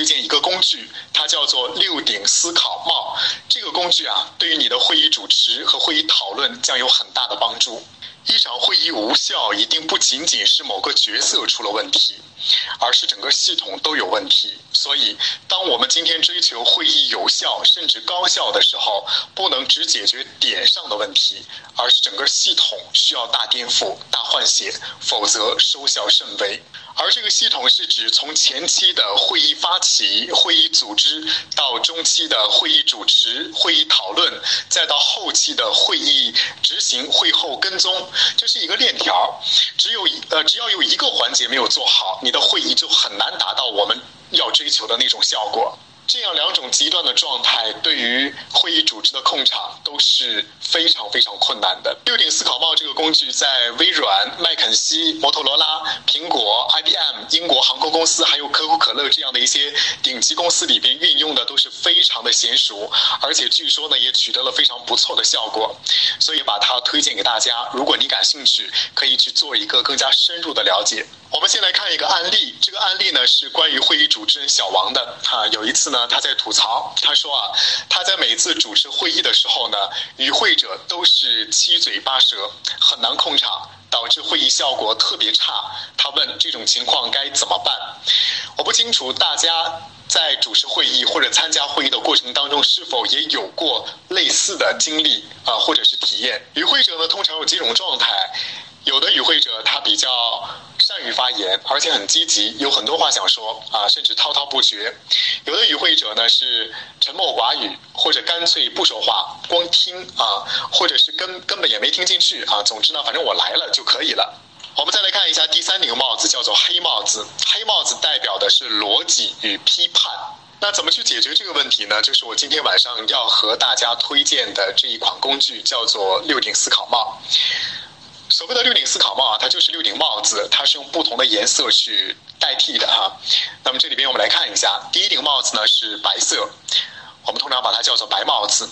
推荐一个工具，它叫做六顶思考帽。这个工具啊，对于你的会议主持和会议讨论将有很大的帮助。一场会议无效，一定不仅仅是某个角色出了问题，而是整个系统都有问题。所以，当我们今天追求会议有效甚至高效的时候，不能只解决点上的问题，而是整个系统需要大颠覆、大换血，否则收效甚微。而这个系统是指从前期的会议发起、会议组织，到中期的会议主持、会议讨论，再到后期的会议执行、会后跟踪，这是一个链条。只有呃，只要有一个环节没有做好，你你的会议就很难达到我们要追求的那种效果。这样两种极端的状态，对于会议主持的控场都是非常非常困难的。六顶思考帽这个工具在微软、麦肯锡、摩托罗拉、苹果、IBM、英国航空公司，还有可口可乐这样的一些顶级公司里边运用的都是非常的娴熟，而且据说呢也取得了非常不错的效果，所以把它推荐给大家。如果你感兴趣，可以去做一个更加深入的了解。我们先来看一个案例，这个案例呢是关于会议主持人小王的。哈，有一次呢。他在吐槽，他说啊，他在每次主持会议的时候呢，与会者都是七嘴八舌，很难控场，导致会议效果特别差。他问这种情况该怎么办？我不清楚大家在主持会议或者参加会议的过程当中是否也有过类似的经历啊，或者是体验。与会者呢，通常有几种状态，有的与会者他比较。善于发言，而且很积极，有很多话想说啊，甚至滔滔不绝。有的与会者呢是沉默寡语，或者干脆不说话，光听啊，或者是根根本也没听进去啊。总之呢，反正我来了就可以了。我们再来看一下第三顶帽子，叫做黑帽子。黑帽子代表的是逻辑与批判。那怎么去解决这个问题呢？就是我今天晚上要和大家推荐的这一款工具，叫做六顶思考帽。所谓的六顶思考帽啊，它就是六顶帽子，它是用不同的颜色去代替的哈。那么这里边我们来看一下，第一顶帽子呢是白色，我们通常把它叫做白帽子。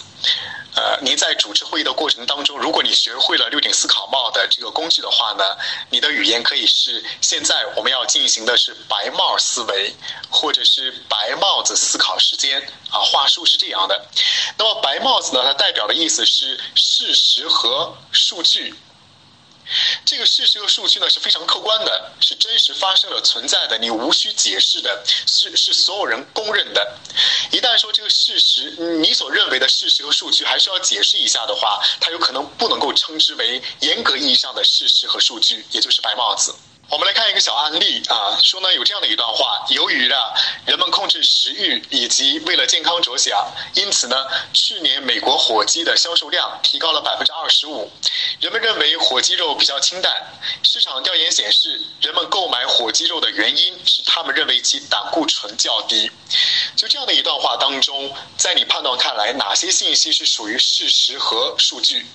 呃，您在主持会议的过程当中，如果你学会了六顶思考帽的这个工具的话呢，你的语言可以是现在我们要进行的是白帽思维，或者是白帽子思考时间啊。话术是这样的。那么白帽子呢，它代表的意思是事实和数据。这个事实和数据呢是非常客观的，是真实发生的存在的，你无需解释的，是是所有人公认的。一旦说这个事实，你所认为的事实和数据还是要解释一下的话，它有可能不能够称之为严格意义上的事实和数据，也就是白帽子。我们来看一个小案例啊，说呢有这样的一段话：由于呢人们控制食欲以及为了健康着想，因此呢去年美国火鸡的销售量提高了百分之二十五。人们认为火鸡肉比较清淡。市场调研显示，人们购买火鸡肉的原因是他们认为其胆固醇较低。就这样的一段话当中，在你判断看来，哪些信息是属于事实和数据？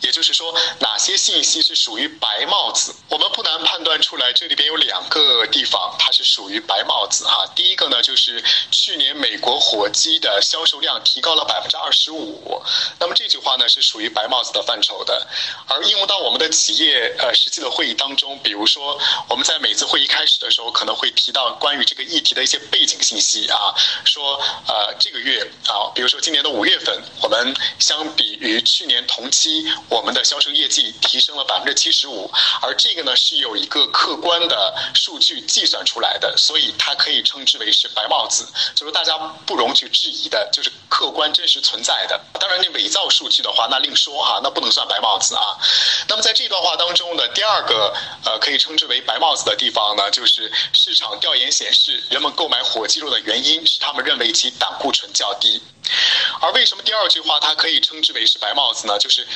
也就是说，哪些信息是属于白帽子？我们不难判断出来，这里边有两个地方它是属于白帽子哈。第一个呢，就是去年美国火鸡的销售量提高了百分之二十五，那么这句话呢是属于白帽子的范畴的。而应用到我们的企业呃实际的会议当中，比如说我们在每次会议开始的时候，可能会提到关于这个议题的一些背景信息啊，说呃这个月啊，比如说今年的五月份，我们相比于去年同期。我们的销售业绩提升了百分之七十五，而这个呢是有一个客观的数据计算出来的，所以它可以称之为是白帽子，就是大家不容去质疑的，就是客观真实存在的。当然，你伪造数据的话，那另说哈，那不能算白帽子啊。那么在这段话当中的第二个呃可以称之为白帽子的地方呢，就是市场调研显示，人们购买火鸡肉的原因是他们认为其胆固醇较低。而为什么第二句话它可以称之为是白帽子呢？就是。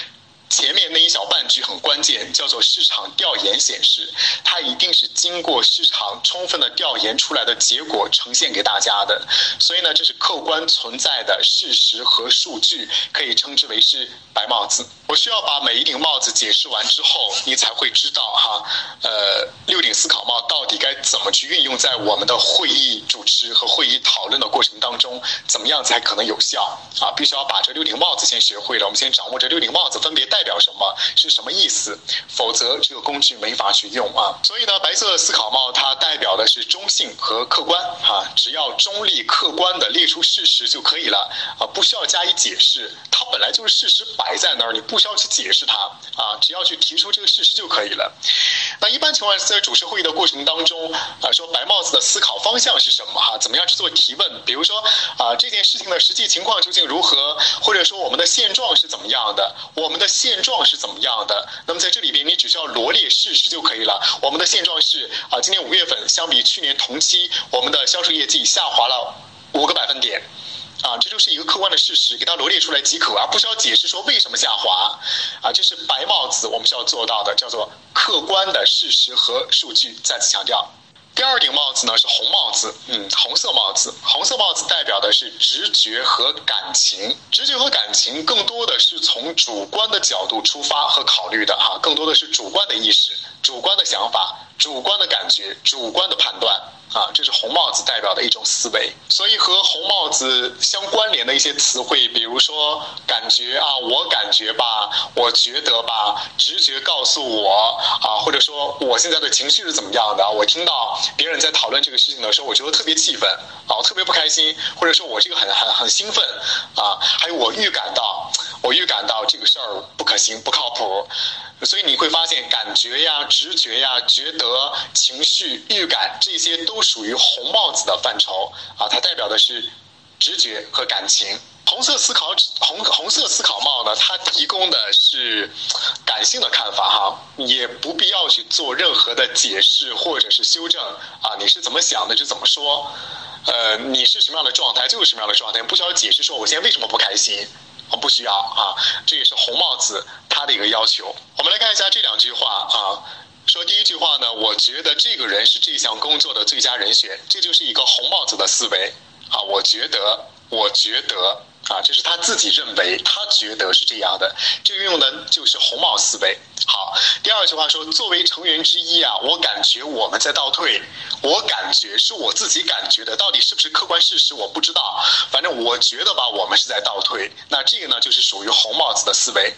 前面那一小半句很关键，叫做市场调研显示，它一定是经过市场充分的调研出来的结果呈现给大家的，所以呢，这是客观存在的事实和数据，可以称之为是白帽子。我需要把每一顶帽子解释完之后，你才会知道哈，呃，六顶思考帽到底该怎么去运用在我们的会议主持和会议讨论的过程当中，怎么样才可能有效啊？必须要把这六顶帽子先学会了，我们先掌握这六顶帽子分别戴代表什么，是什么意思，否则这个工具没法去用啊。所以呢，白色思考帽它代表的是中性和客观啊，只要中立客观的列出事实就可以了啊，不需要加以解释，它本来就是事实摆在那儿，你不需要去解释它啊，只要去提出这个事实就可以了。那一般情况下，在主持会议的过程当中啊，说白帽子的思考方向是什么哈？怎么样去做提问？比如说啊，这件事情的实际情况究竟如何？或者说我们的现状是怎么样的？我们的现现状是怎么样的？那么在这里边，你只需要罗列事实就可以了。我们的现状是啊，今年五月份相比去年同期，我们的销售业绩下滑了五个百分点。啊，这就是一个客观的事实，给它罗列出来即可，而不需要解释说为什么下滑。啊，这是白帽子我们需要做到的，叫做客观的事实和数据。再次强调，第二顶帽子呢是红帽子，嗯，红色帽子，红色帽子代表的是直觉和感情，直觉和感情更多的是从主观的角度出发和考虑的哈，更多的是主观的意识、主观的想法、主观的感觉、主观的判断。啊，这是红帽子代表的一种思维，所以和红帽子相关联的一些词汇，比如说感觉啊，我感觉吧，我觉得吧，直觉告诉我啊，或者说我现在的情绪是怎么样的？我听到别人在讨论这个事情的时候，我觉得特别气愤啊，我特别不开心，或者说我这个很很很兴奋啊，还有我预感到，我预感到这个事儿不可行，不靠谱。所以你会发现，感觉呀、直觉呀、觉得、情绪、预感，这些都属于红帽子的范畴啊。它代表的是直觉和感情。红色思考红红色思考帽呢，它提供的是感性的看法哈，也不必要去做任何的解释或者是修正啊。你是怎么想的就怎么说，呃，你是什么样的状态就是什么样的状态，不需要解释说我现在为什么不开心。啊，不需要啊，这也是红帽子他的一个要求。我们来看一下这两句话啊，说第一句话呢，我觉得这个人是这项工作的最佳人选，这就是一个红帽子的思维啊，我觉得，我觉得。啊，这是他自己认为，他觉得是这样的。这个用的就是红帽思维。好，第二句话说，作为成员之一啊，我感觉我们在倒退。我感觉是我自己感觉的，到底是不是客观事实我不知道。反正我觉得吧，我们是在倒退。那这个呢，就是属于红帽子的思维，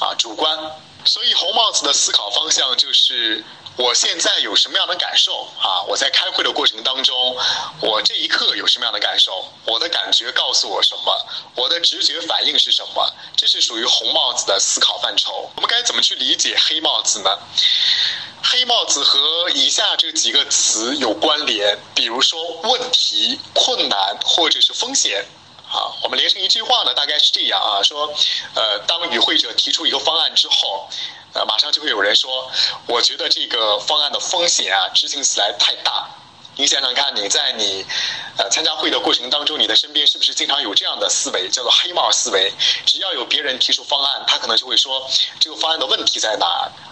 啊，主观。所以红帽子的思考方向就是。我现在有什么样的感受啊？我在开会的过程当中，我这一刻有什么样的感受？我的感觉告诉我什么？我的直觉反应是什么？这是属于红帽子的思考范畴。我们该怎么去理解黑帽子呢？黑帽子和以下这几个词有关联，比如说问题、困难或者是风险。啊，我们连成一句话呢，大概是这样啊，说，呃，当与会者提出一个方案之后。呃，马上就会有人说，我觉得这个方案的风险啊，执行起来太大。你想想看，你在你呃参加会的过程当中，你的身边是不是经常有这样的思维，叫做黑帽思维？只要有别人提出方案，他可能就会说，这个方案的问题在哪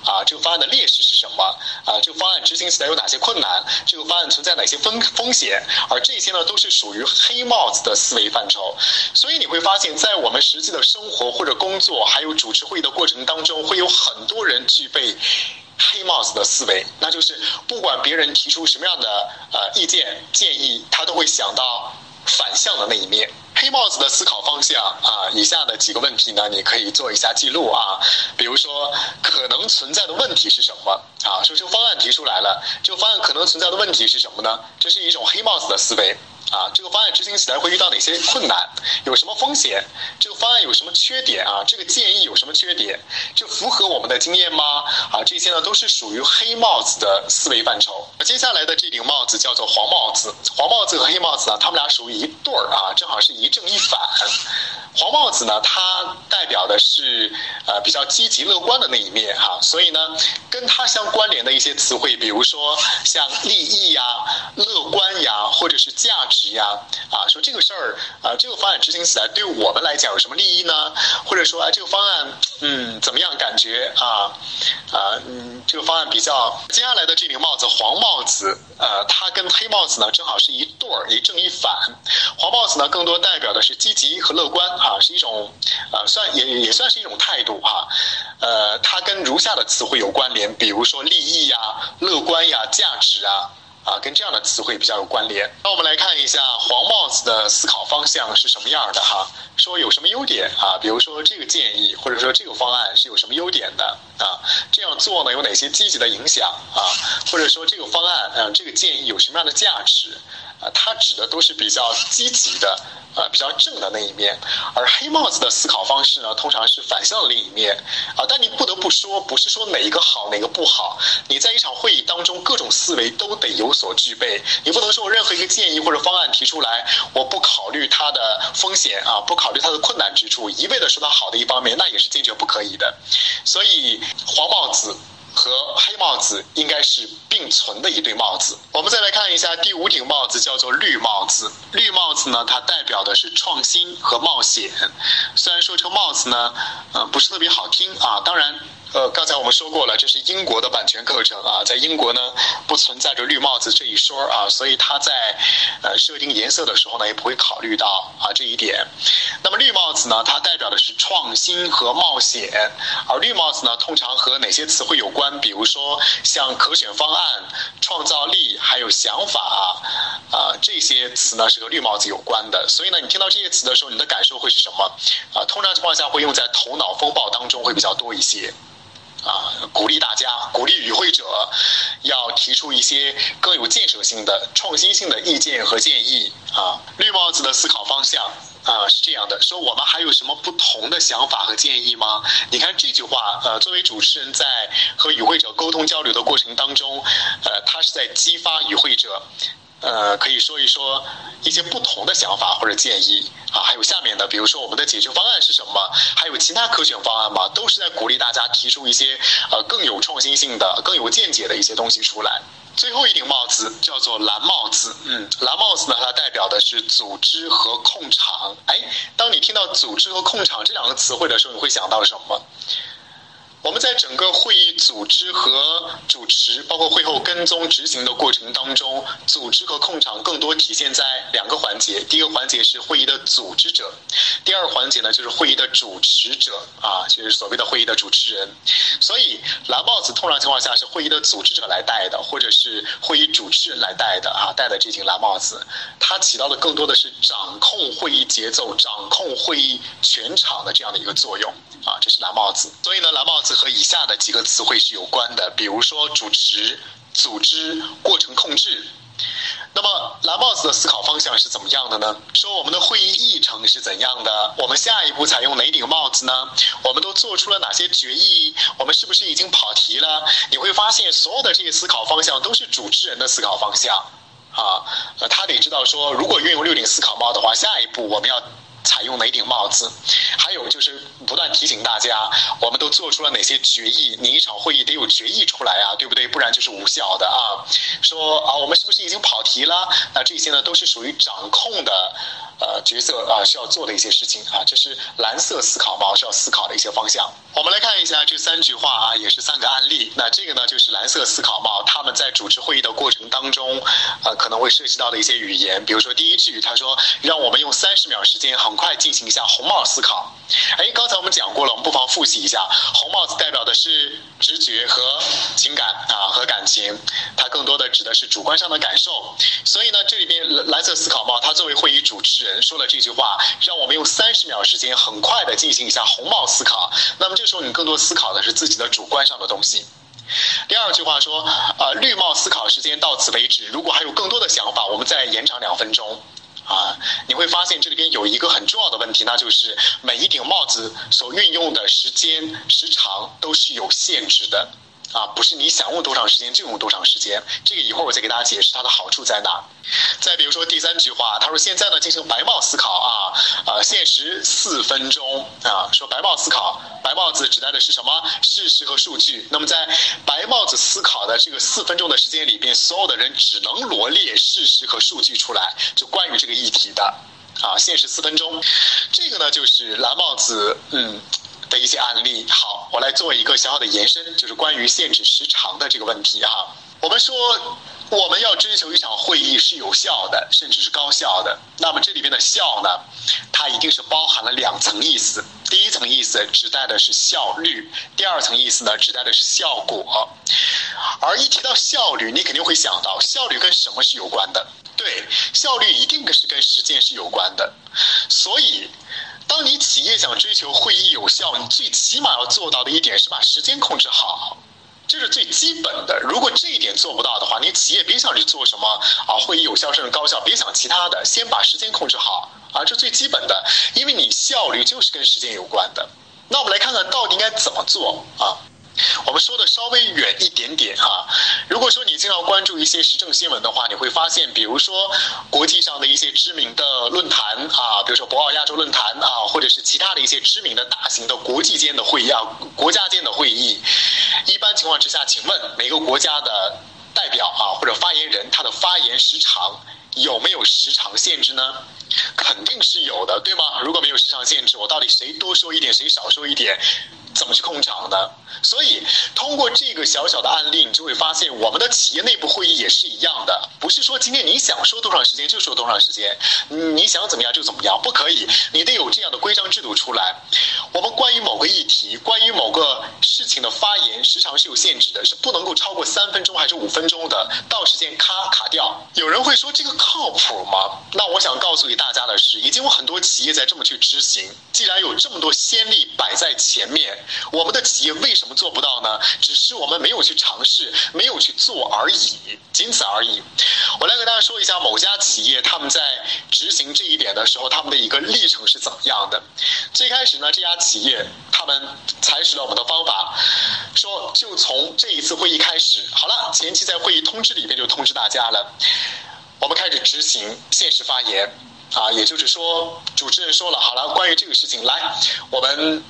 啊？这个方案的劣势是什么啊？这个方案执行起来有哪些困难？这个方案存在哪些风风险？而这些呢，都是属于黑帽子的思维范畴。所以你会发现在我们实际的生活或者工作，还有主持会议的过程当中，会有很多人具备。黑帽子的思维，那就是不管别人提出什么样的呃意见建议，他都会想到反向的那一面。黑帽子的思考方向啊，以下的几个问题呢，你可以做一下记录啊。比如说，可能存在的问题是什么啊？说这个方案提出来了，这个方案可能存在的问题是什么呢？这是一种黑帽子的思维。啊，这个方案执行起来会遇到哪些困难？有什么风险？这个方案有什么缺点啊？这个建议有什么缺点？这符合我们的经验吗？啊，这些呢都是属于黑帽子的思维范畴。接下来的这顶帽子叫做黄帽子，黄帽子和黑帽子啊，他们俩属于一对儿啊，正好是一正一反。黄帽子呢，它代表的是呃比较积极乐观的那一面哈，所以呢，跟它相关联的一些词汇，比如说像利益呀、乐观呀，或者是价值。呀，啊，说这个事儿啊，这个方案执行起来对我们来讲有什么利益呢？或者说啊，这个方案嗯怎么样？感觉啊啊嗯，这个方案比较。接下来的这顶帽子黄帽子，呃，它跟黑帽子呢正好是一对儿，一正一反。黄帽子呢更多代表的是积极和乐观啊，是一种啊算也也算是一种态度哈。呃，它跟如下的词汇有关联，比如说利益呀、乐观呀、价值啊。啊，跟这样的词汇比较有关联。那我们来看一下黄帽子的思考方向是什么样的哈？说有什么优点啊？比如说这个建议或者说这个方案是有什么优点的啊？这样做呢有哪些积极的影响啊？或者说这个方案啊这个建议有什么样的价值啊？它指的都是比较积极的。呃，比较正的那一面，而黑帽子的思考方式呢，通常是反向的另一面啊。但你不得不说，不是说哪一个好，哪个不好。你在一场会议当中，各种思维都得有所具备。你不能说我任何一个建议或者方案提出来，我不考虑它的风险啊，不考虑它的困难之处，一味的说它好的一方面，那也是坚决不可以的。所以，黄帽子。和黑帽子应该是并存的一对帽子。我们再来看一下第五顶帽子，叫做绿帽子。绿帽子呢，它代表的是创新和冒险。虽然说这个帽子呢，呃，不是特别好听啊，当然。呃，刚才我们说过了，这是英国的版权课程啊，在英国呢不存在着绿帽子这一说啊，所以它在呃设定颜色的时候呢也不会考虑到啊这一点。那么绿帽子呢，它代表的是创新和冒险，而绿帽子呢通常和哪些词汇有关？比如说像可选方案、创造力还有想法啊这些词呢是和绿帽子有关的。所以呢，你听到这些词的时候，你的感受会是什么？啊，通常情况下会用在头脑风暴当中会比较多一些。啊，鼓励大家，鼓励与会者，要提出一些更有建设性的、创新性的意见和建议。啊，绿帽子的思考方向啊是这样的：说我们还有什么不同的想法和建议吗？你看这句话，呃，作为主持人在和与会者沟通交流的过程当中，呃，他是在激发与会者。呃，可以说一说一些不同的想法或者建议啊，还有下面的，比如说我们的解决方案是什么？还有其他可选方案吗？都是在鼓励大家提出一些呃更有创新性的、更有见解的一些东西出来。最后一顶帽子叫做蓝帽子，嗯，蓝帽子呢，它代表的是组织和控场。哎，当你听到组织和控场这两个词汇的时候，你会想到什么？我们在整个会议组织和主持，包括会后跟踪执行的过程当中，组织和控场更多体现在两个环节。第一个环节是会议的组织者，第二环节呢就是会议的主持者啊，就是所谓的会议的主持人。所以蓝帽子通常情况下是会议的组织者来戴的，或者是会议主持人来戴的啊，戴的这顶蓝帽子，它起到的更多的是掌控会议节奏、掌控会议全场的这样的一个作用啊，这是蓝帽子。所以呢，蓝帽子。和以下的几个词汇是有关的，比如说主持、组织、过程控制。那么蓝帽子的思考方向是怎么样的呢？说我们的会议议程是怎样的？我们下一步采用哪顶帽子呢？我们都做出了哪些决议？我们是不是已经跑题了？你会发现，所有的这些思考方向都是主持人的思考方向啊。呃，他得知道说，如果运用六顶思考帽的话，下一步我们要。采用哪顶帽子？还有就是不断提醒大家，我们都做出了哪些决议？你一场会议得有决议出来啊，对不对？不然就是无效的啊。说啊，我们是不是已经跑题了？那这些呢，都是属于掌控的。呃，角色啊需要做的一些事情啊，这是蓝色思考帽需要思考的一些方向。我们来看一下这三句话啊，也是三个案例。那这个呢，就是蓝色思考帽他们在主持会议的过程当中，呃，可能会涉及到的一些语言。比如说第一句，他说让我们用三十秒时间，很快进行一下红帽思考。哎，刚刚才我们讲过了，我们不妨复习一下。红帽子代表的是直觉和情感啊，和感情，它更多的指的是主观上的感受。所以呢，这里边蓝色思考帽，它作为会议主持人。说了这句话，让我们用三十秒时间，很快的进行一下红帽思考。那么这时候你更多思考的是自己的主观上的东西。第二句话说，呃，绿帽思考时间到此为止，如果还有更多的想法，我们再延长两分钟。啊，你会发现这里边有一个很重要的问题，那就是每一顶帽子所运用的时间时长都是有限制的。啊，不是你想用多长时间就用多长时间。这个一会儿我再给大家解释它的好处在哪。再比如说第三句话，他说现在呢进行白帽思考啊，呃，限时四分钟啊，说白帽思考，白帽子指代的是什么？事实和数据。那么在白帽子思考的这个四分钟的时间里边，所有的人只能罗列事实和数据出来，就关于这个议题的啊，限时四分钟。这个呢就是蓝帽子嗯的一些案例。好，我来做一个小小的延伸，就是关于限制时长的这个问题哈。我们说。我们要追求一场会议是有效的，甚至是高效的。那么这里边的效呢，它一定是包含了两层意思。第一层意思指代的是效率，第二层意思呢，指代的是效果。而一提到效率，你肯定会想到效率跟什么是有关的？对，效率一定是跟时间是有关的。所以，当你企业想追求会议有效，你最起码要做到的一点是把时间控制好。这是最基本的。如果这一点做不到的话，你企业别想去做什么啊，会议有效甚至高效，别想其他的，先把时间控制好啊，这最基本的，因为你效率就是跟时间有关的。那我们来看看到底应该怎么做啊？我们说的稍微远一点点哈。如果说你经常关注一些时政新闻的话，你会发现，比如说国际上的一些知名的论坛啊，比如说博鳌亚洲论坛啊，或者是其他的一些知名的大型的国际间的会议啊，国家间的会议，一般情况之下，请问每个国家的代表啊或者发言人，他的发言时长有没有时长限制呢？肯定是有的，对吗？如果没有时长限制，我到底谁多说一点，谁少说一点？怎么去控场呢？所以通过这个小小的案例，你就会发现，我们的企业内部会议也是一样的，不是说今天你想说多长时间就说多长时间，你想怎么样就怎么样，不可以，你得有这样的规章制度出来。我们关于某个议题、关于某个事情的发言时长是有限制的，是不能够超过三分钟还是五分钟的，到时间咔卡掉。有人会说这个靠谱吗？那我想告诉给大家的是，已经有很多企业在这么去执行。既然有这么多先例摆在前面。我们的企业为什么做不到呢？只是我们没有去尝试，没有去做而已，仅此而已。我来给大家说一下某家企业他们在执行这一点的时候，他们的一个历程是怎么样的。最开始呢，这家企业他们采取了我们的方法，说就从这一次会议开始，好了，前期在会议通知里边就通知大家了，我们开始执行现实发言啊，也就是说，主持人说了，好了，关于这个事情，来，我们。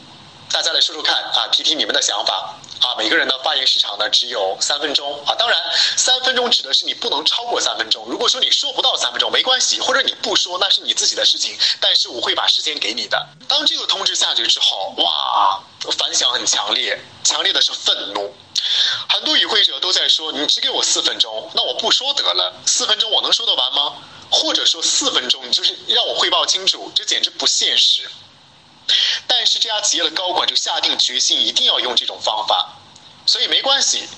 大家来说说看啊，提提你们的想法啊。每个人的发言时长呢只有三分钟啊。当然，三分钟指的是你不能超过三分钟。如果说你说不到三分钟，没关系，或者你不说，那是你自己的事情。但是我会把时间给你的。当这个通知下去之后，哇，反响很强烈，强烈的是愤怒。很多与会者都在说：“你只给我四分钟，那我不说得了。四分钟我能说得完吗？或者说四分钟你就是让我汇报清楚，这简直不现实。”但是这家企业的高管就下定决心，一定要用这种方法，所以没关系。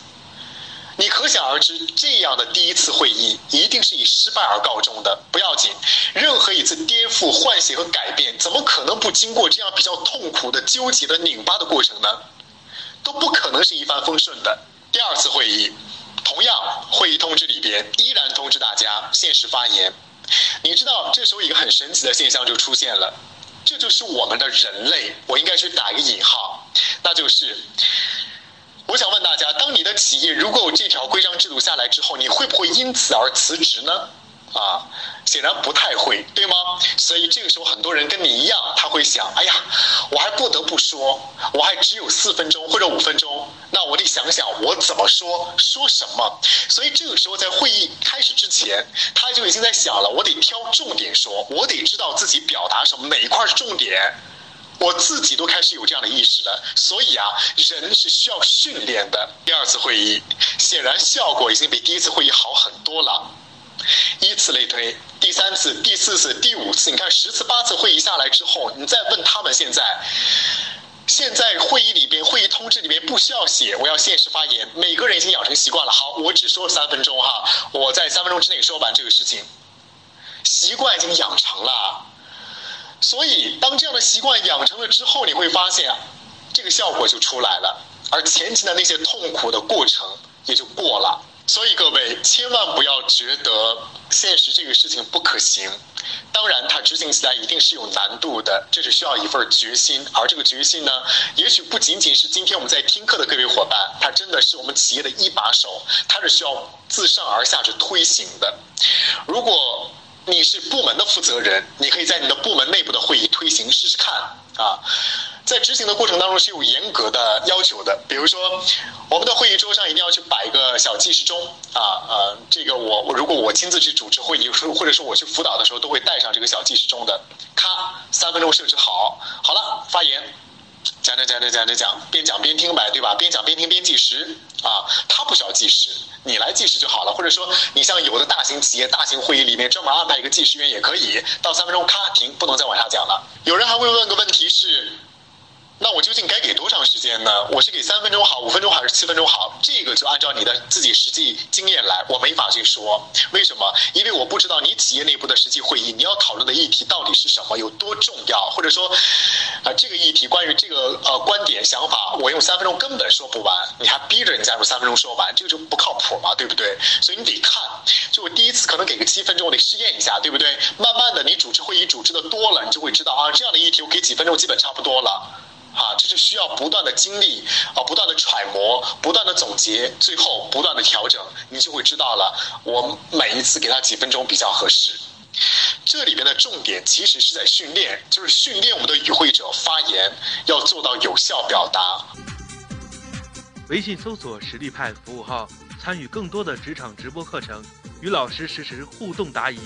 你可想而知，这样的第一次会议一定是以失败而告终的。不要紧，任何一次颠覆、唤醒和改变，怎么可能不经过这样比较痛苦的、纠结的、拧巴的过程呢？都不可能是一帆风顺的。第二次会议，同样会议通知里边依然通知大家限时发言。你知道，这时候一个很神奇的现象就出现了。这就是我们的人类，我应该去打一个引号，那就是，我想问大家，当你的企业如果有这条规章制度下来之后，你会不会因此而辞职呢？啊，显然不太会，对吗？所以这个时候很多人跟你一样，他会想：哎呀，我还不得不说，我还只有四分钟或者五分钟，那我得想想我怎么说，说什么。所以这个时候在会议开始之前，他就已经在想了：我得挑重点说，我得知道自己表达什么，哪一块是重点。我自己都开始有这样的意识了。所以啊，人是需要训练的。第二次会议显然效果已经比第一次会议好很多了。依次类推，第三次、第四次、第五次，你看十次、八次会议下来之后，你再问他们现在，现在会议里边、会议通知里边不需要写我要限时发言，每个人已经养成习惯了。好，我只说三分钟哈，我在三分钟之内说完这个事情，习惯已经养成了。所以，当这样的习惯养成了之后，你会发现，这个效果就出来了，而前期的那些痛苦的过程也就过了。所以各位千万不要觉得现实这个事情不可行。当然，它执行起来一定是有难度的，这是需要一份决心。而这个决心呢，也许不仅仅是今天我们在听课的各位伙伴，它真的是我们企业的一把手，它是需要自上而下去推行的。如果你是部门的负责人，你可以在你的部门内部的会议推行试试看啊。在执行的过程当中是有严格的要求的，比如说，我们的会议桌上一定要去摆一个小计时钟啊呃，这个我我如果我亲自去主持会议，或者说我去辅导的时候，都会带上这个小计时钟的。咔，三分钟设置好，好了，发言，讲讲讲讲讲讲讲，边讲边听呗，对吧？边讲边听边计时啊，他不需要计时，你来计时就好了。或者说，你像有的大型企业、大型会议里面专门安排一个计时员也可以，到三分钟咔停，不能再往下讲了。有人还会问个问题是。那我究竟该给多长时间呢？我是给三分钟好，五分钟好，还是七分钟好？这个就按照你的自己实际经验来，我没法去说。为什么？因为我不知道你企业内部的实际会议，你要讨论的议题到底是什么，有多重要，或者说，啊，这个议题关于这个呃观点想法，我用三分钟根本说不完，你还逼着人家用三分钟说完，这个就不靠谱嘛，对不对？所以你得看，就我第一次可能给个七分钟，我得试验一下，对不对？慢慢的，你主持会议主持的多了，你就会知道啊，这样的议题我给几分钟基本差不多了。啊，这是需要不断的经历啊，不断的揣摩，不断的总结，最后不断的调整，你就会知道了。我每一次给他几分钟比较合适。这里边的重点其实是在训练，就是训练我们的与会者发言要做到有效表达。微信搜索“实力派”服务号，参与更多的职场直播课程，与老师实时互动答疑。